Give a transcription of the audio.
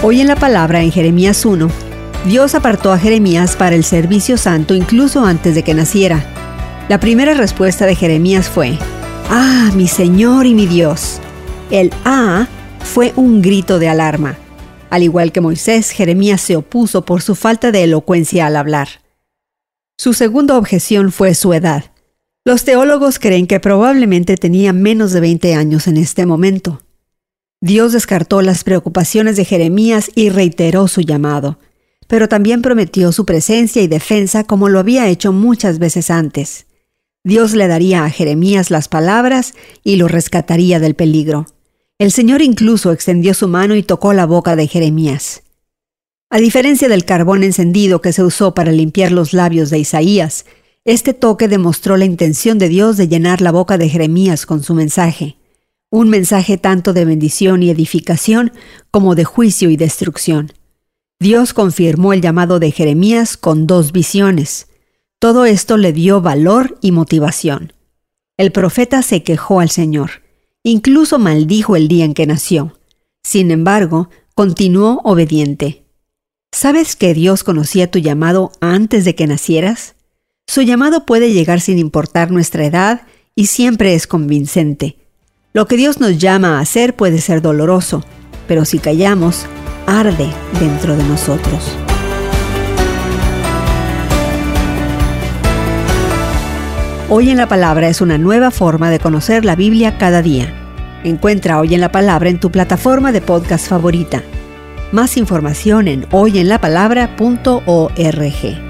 Hoy en la palabra en Jeremías 1, Dios apartó a Jeremías para el servicio santo incluso antes de que naciera. La primera respuesta de Jeremías fue, Ah, mi Señor y mi Dios. El Ah fue un grito de alarma. Al igual que Moisés, Jeremías se opuso por su falta de elocuencia al hablar. Su segunda objeción fue su edad. Los teólogos creen que probablemente tenía menos de 20 años en este momento. Dios descartó las preocupaciones de Jeremías y reiteró su llamado, pero también prometió su presencia y defensa como lo había hecho muchas veces antes. Dios le daría a Jeremías las palabras y lo rescataría del peligro. El Señor incluso extendió su mano y tocó la boca de Jeremías. A diferencia del carbón encendido que se usó para limpiar los labios de Isaías, este toque demostró la intención de Dios de llenar la boca de Jeremías con su mensaje un mensaje tanto de bendición y edificación como de juicio y destrucción. Dios confirmó el llamado de Jeremías con dos visiones. Todo esto le dio valor y motivación. El profeta se quejó al Señor, incluso maldijo el día en que nació. Sin embargo, continuó obediente. ¿Sabes que Dios conocía tu llamado antes de que nacieras? Su llamado puede llegar sin importar nuestra edad y siempre es convincente. Lo que Dios nos llama a hacer puede ser doloroso, pero si callamos, arde dentro de nosotros. Hoy en la Palabra es una nueva forma de conocer la Biblia cada día. Encuentra Hoy en la Palabra en tu plataforma de podcast favorita. Más información en hoyenlapalabra.org.